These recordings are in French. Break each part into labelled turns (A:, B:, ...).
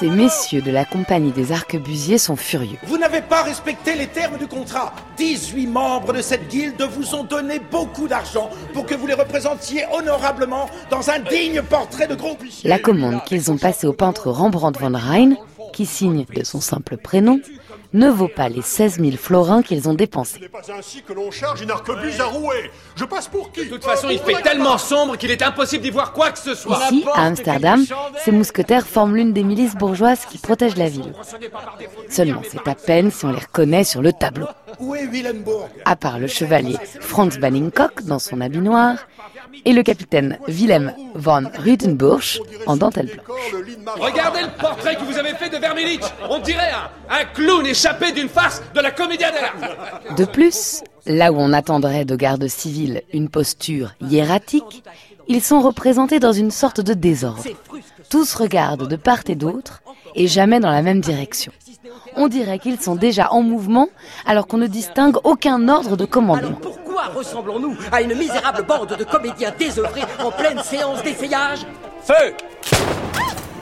A: Ces messieurs de la compagnie des arquebusiers sont furieux.
B: Vous n'avez pas respecté les termes du contrat. 18 membres de cette guilde vous ont donné beaucoup d'argent pour que vous les représentiez honorablement dans un digne portrait de gros
A: La commande qu'ils ont passée au peintre Rembrandt von Rijn, qui signe de son simple prénom, ne vaut pas les 16 000 florins qu'ils ont dépensés.
C: n'est pas ainsi que l'on charge une arquebuse à rouer. Je passe pour qui
D: De toute façon, il fait tellement sombre qu'il est impossible d'y voir quoi que ce soit.
A: Ici, à Amsterdam, ces mousquetaires forment l'une des milices bourgeoises qui protègent la ville. Seulement, c'est à peine si on les reconnaît sur le tableau.
B: Où est Willenbourg?
A: À part le chevalier Franz Banningcock dans son habit noir et le capitaine Willem von Rudenbusch en dentelle blanche.
D: Regardez le portrait que vous avez fait de Vermillich. On dirait un, un clown échappé d'une farce de la dell'arte.
A: De plus, là où on attendrait de garde civile une posture hiératique, ils sont représentés dans une sorte de désordre. Tous regardent de part et d'autre et jamais dans la même direction. On dirait qu'ils sont déjà en mouvement alors qu'on ne distingue aucun ordre de commandement.
E: Ressemblons-nous à une misérable bande de comédiens désœuvrés en pleine séance d'essayage
D: Feu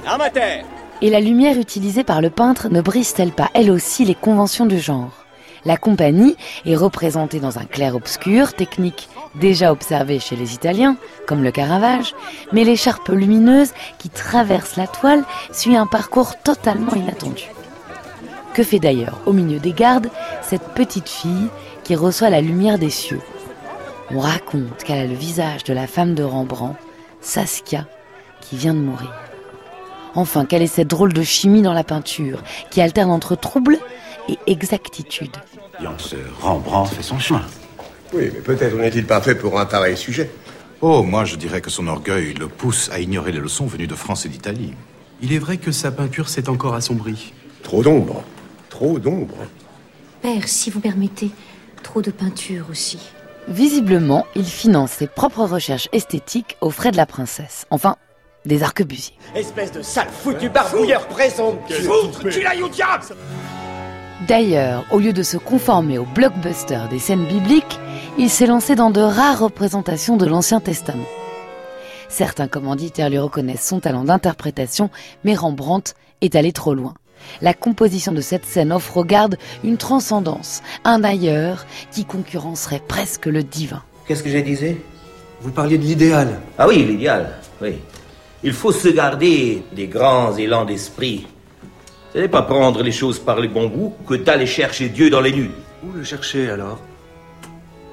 D: Amateur
A: Et la lumière utilisée par le peintre ne brise-t-elle pas elle aussi les conventions du genre? La compagnie est représentée dans un clair-obscur, technique déjà observée chez les Italiens, comme le Caravage, mais l'écharpe lumineuse qui traverse la toile suit un parcours totalement inattendu. Que fait d'ailleurs, au milieu des gardes, cette petite fille qui reçoit la lumière des cieux? On raconte qu'elle a le visage de la femme de Rembrandt, Saskia, qui vient de mourir. Enfin, quelle est cette drôle de chimie dans la peinture, qui alterne entre trouble et exactitude
F: Ce Rembrandt fait son chemin.
G: Oui, mais peut-être n'est-il pas fait pour un pareil sujet.
F: Oh, moi je dirais que son orgueil le pousse à ignorer les leçons venues de France et d'Italie.
H: Il est vrai que sa peinture s'est encore assombrie.
G: Trop d'ombre. Trop d'ombre.
I: Père, si vous permettez, trop de peinture aussi.
A: Visiblement, il finance ses propres recherches esthétiques aux frais de la princesse. Enfin, des arquebusiers.
B: Espèce de sale foutu barbouilleur présomptueux
J: Tu l'as au diable
A: D'ailleurs, au lieu de se conformer au blockbuster des scènes bibliques, il s'est lancé dans de rares représentations de l'Ancien Testament. Certains commanditaires lui reconnaissent son talent d'interprétation, mais Rembrandt est allé trop loin. La composition de cette scène offre aux gardes une transcendance, un ailleurs qui concurrencerait presque le divin.
K: Qu'est-ce que j'ai disais
H: Vous parliez de l'idéal.
K: Ah oui, l'idéal, oui. Il faut se garder des grands élans d'esprit. Ce n'est pas prendre les choses par les bons bouts que d'aller chercher Dieu dans les nues.
H: Où le chercher alors?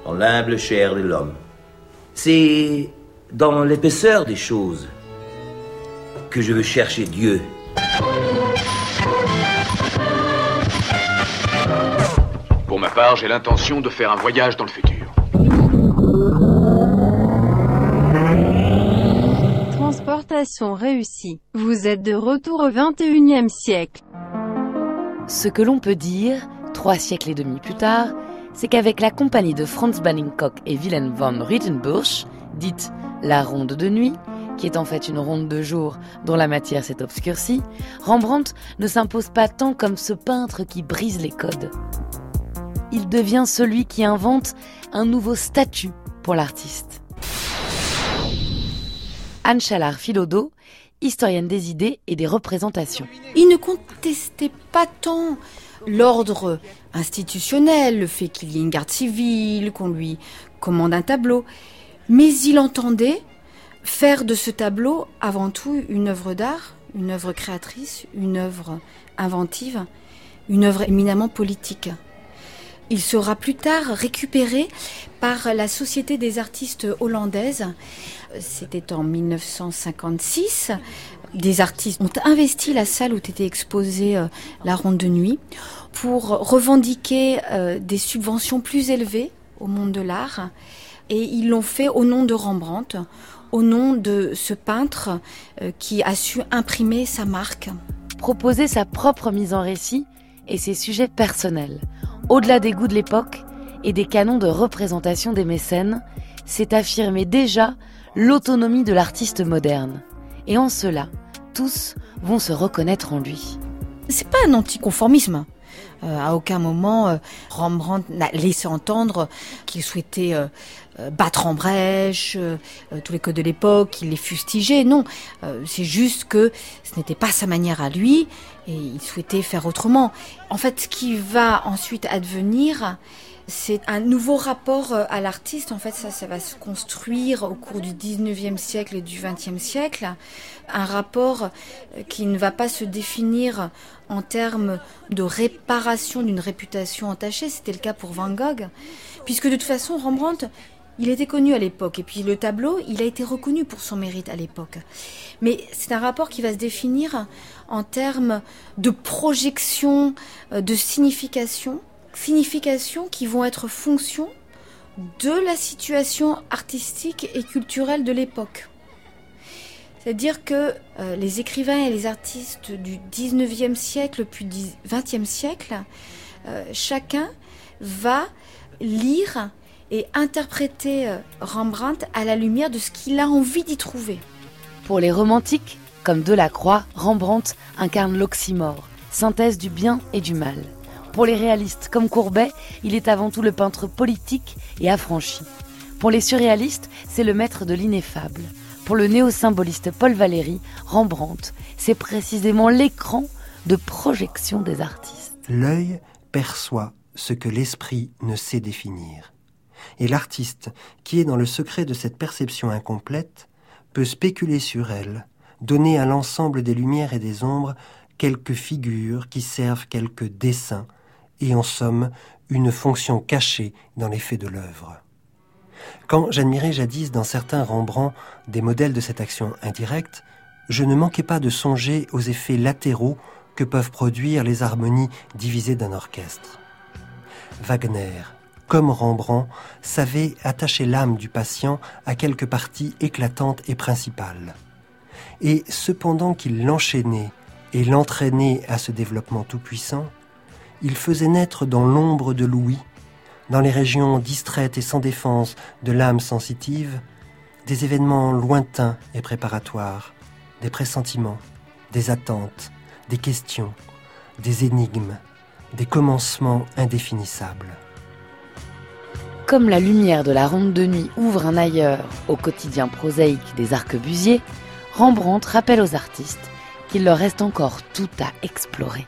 K: Dans l'humble chair de l'homme. C'est dans l'épaisseur des choses que je veux chercher Dieu.
L: Pour ma part, j'ai l'intention de faire un voyage dans le futur.
M: Transportation réussie. Vous êtes de retour au 21e siècle.
A: Ce que l'on peut dire, trois siècles et demi plus tard, c'est qu'avec la compagnie de Franz Banningcock et Wilhelm von Rittenbusch, dite la ronde de nuit, qui est en fait une ronde de jour dont la matière s'est obscurcie, Rembrandt ne s'impose pas tant comme ce peintre qui brise les codes. Il devient celui qui invente un nouveau statut pour l'artiste. Anne Chalard Philodo, historienne des idées et des représentations.
N: Il ne contestait pas tant l'ordre institutionnel, le fait qu'il y ait une garde civile, qu'on lui commande un tableau, mais il entendait faire de ce tableau avant tout une œuvre d'art, une œuvre créatrice, une œuvre inventive, une œuvre éminemment politique. Il sera plus tard récupéré par la Société des artistes hollandaises. C'était en 1956. Des artistes ont investi la salle où était exposée euh, la ronde de nuit pour revendiquer euh, des subventions plus élevées au monde de l'art. Et ils l'ont fait au nom de Rembrandt, au nom de ce peintre euh, qui a su imprimer sa marque.
A: Proposer sa propre mise en récit et ses sujets personnels. Au-delà des goûts de l'époque et des canons de représentation des mécènes, c'est affirmer déjà l'autonomie de l'artiste moderne. Et en cela, tous vont se reconnaître en lui.
N: C'est pas un anticonformisme. Euh, à aucun moment, euh, Rembrandt n'a laissé entendre qu'il souhaitait euh, battre en brèche tous les codes de l'époque, qu'il les fustigeait. Non, c'est juste que ce n'était pas sa manière à lui et il souhaitait faire autrement. En fait, ce qui va ensuite advenir, c'est un nouveau rapport à l'artiste. En fait, ça, ça va se construire au cours du 19e siècle et du 20e siècle. Un rapport qui ne va pas se définir en termes de réparation d'une réputation entachée. C'était le cas pour Van Gogh. Puisque de toute façon, Rembrandt, il était connu à l'époque. Et puis le tableau, il a été reconnu pour son mérite à l'époque. Mais c'est un rapport qui va se définir en termes de projection, euh, de signification significations qui vont être fonction de la situation artistique et culturelle de l'époque. C'est-à-dire que euh, les écrivains et les artistes du 19e siècle puis du 20e siècle, euh, chacun va lire et interpréter euh, Rembrandt à la lumière de ce qu'il a envie d'y trouver.
A: Pour les romantiques, comme Delacroix, Rembrandt incarne l'oxymore, synthèse du bien et du mal. Pour les réalistes comme Courbet, il est avant tout le peintre politique et affranchi. Pour les surréalistes, c'est le maître de l'ineffable. Pour le néo-symboliste Paul Valéry, Rembrandt, c'est précisément l'écran de projection des artistes.
O: L'œil perçoit ce que l'esprit ne sait définir. Et l'artiste, qui est dans le secret de cette perception incomplète, peut spéculer sur elle, donner à l'ensemble des lumières et des ombres quelques figures qui servent quelques dessins, et en somme une fonction cachée dans l'effet de l'œuvre. Quand j'admirais jadis dans certains Rembrandt des modèles de cette action indirecte, je ne manquais pas de songer aux effets latéraux que peuvent produire les harmonies divisées d'un orchestre. Wagner, comme Rembrandt, savait attacher l'âme du patient à quelques parties éclatantes et principales. Et cependant qu'il l'enchaînait et l'entraînait à ce développement tout-puissant, il faisait naître dans l'ombre de Louis, dans les régions distraites et sans défense de l'âme sensitive, des événements lointains et préparatoires, des pressentiments, des attentes, des questions, des énigmes, des commencements indéfinissables.
A: Comme la lumière de la ronde de nuit ouvre un ailleurs au quotidien prosaïque des arquebusiers, Rembrandt rappelle aux artistes qu'il leur reste encore tout à explorer.